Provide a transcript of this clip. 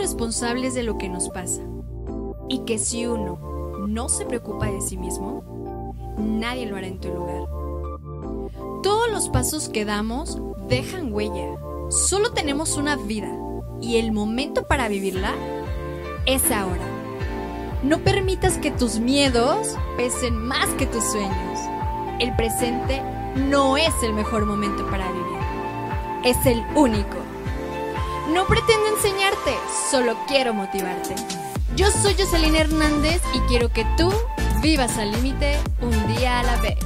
responsables de lo que nos pasa y que si uno no se preocupa de sí mismo, nadie lo hará en tu lugar. Todos los pasos que damos dejan huella. Solo tenemos una vida y el momento para vivirla es ahora. No permitas que tus miedos pesen más que tus sueños. El presente no es el mejor momento para vivir. Es el único. No pretendo enseñarte, solo quiero motivarte. Yo soy Jocelyn Hernández y quiero que tú vivas al límite un día a la vez.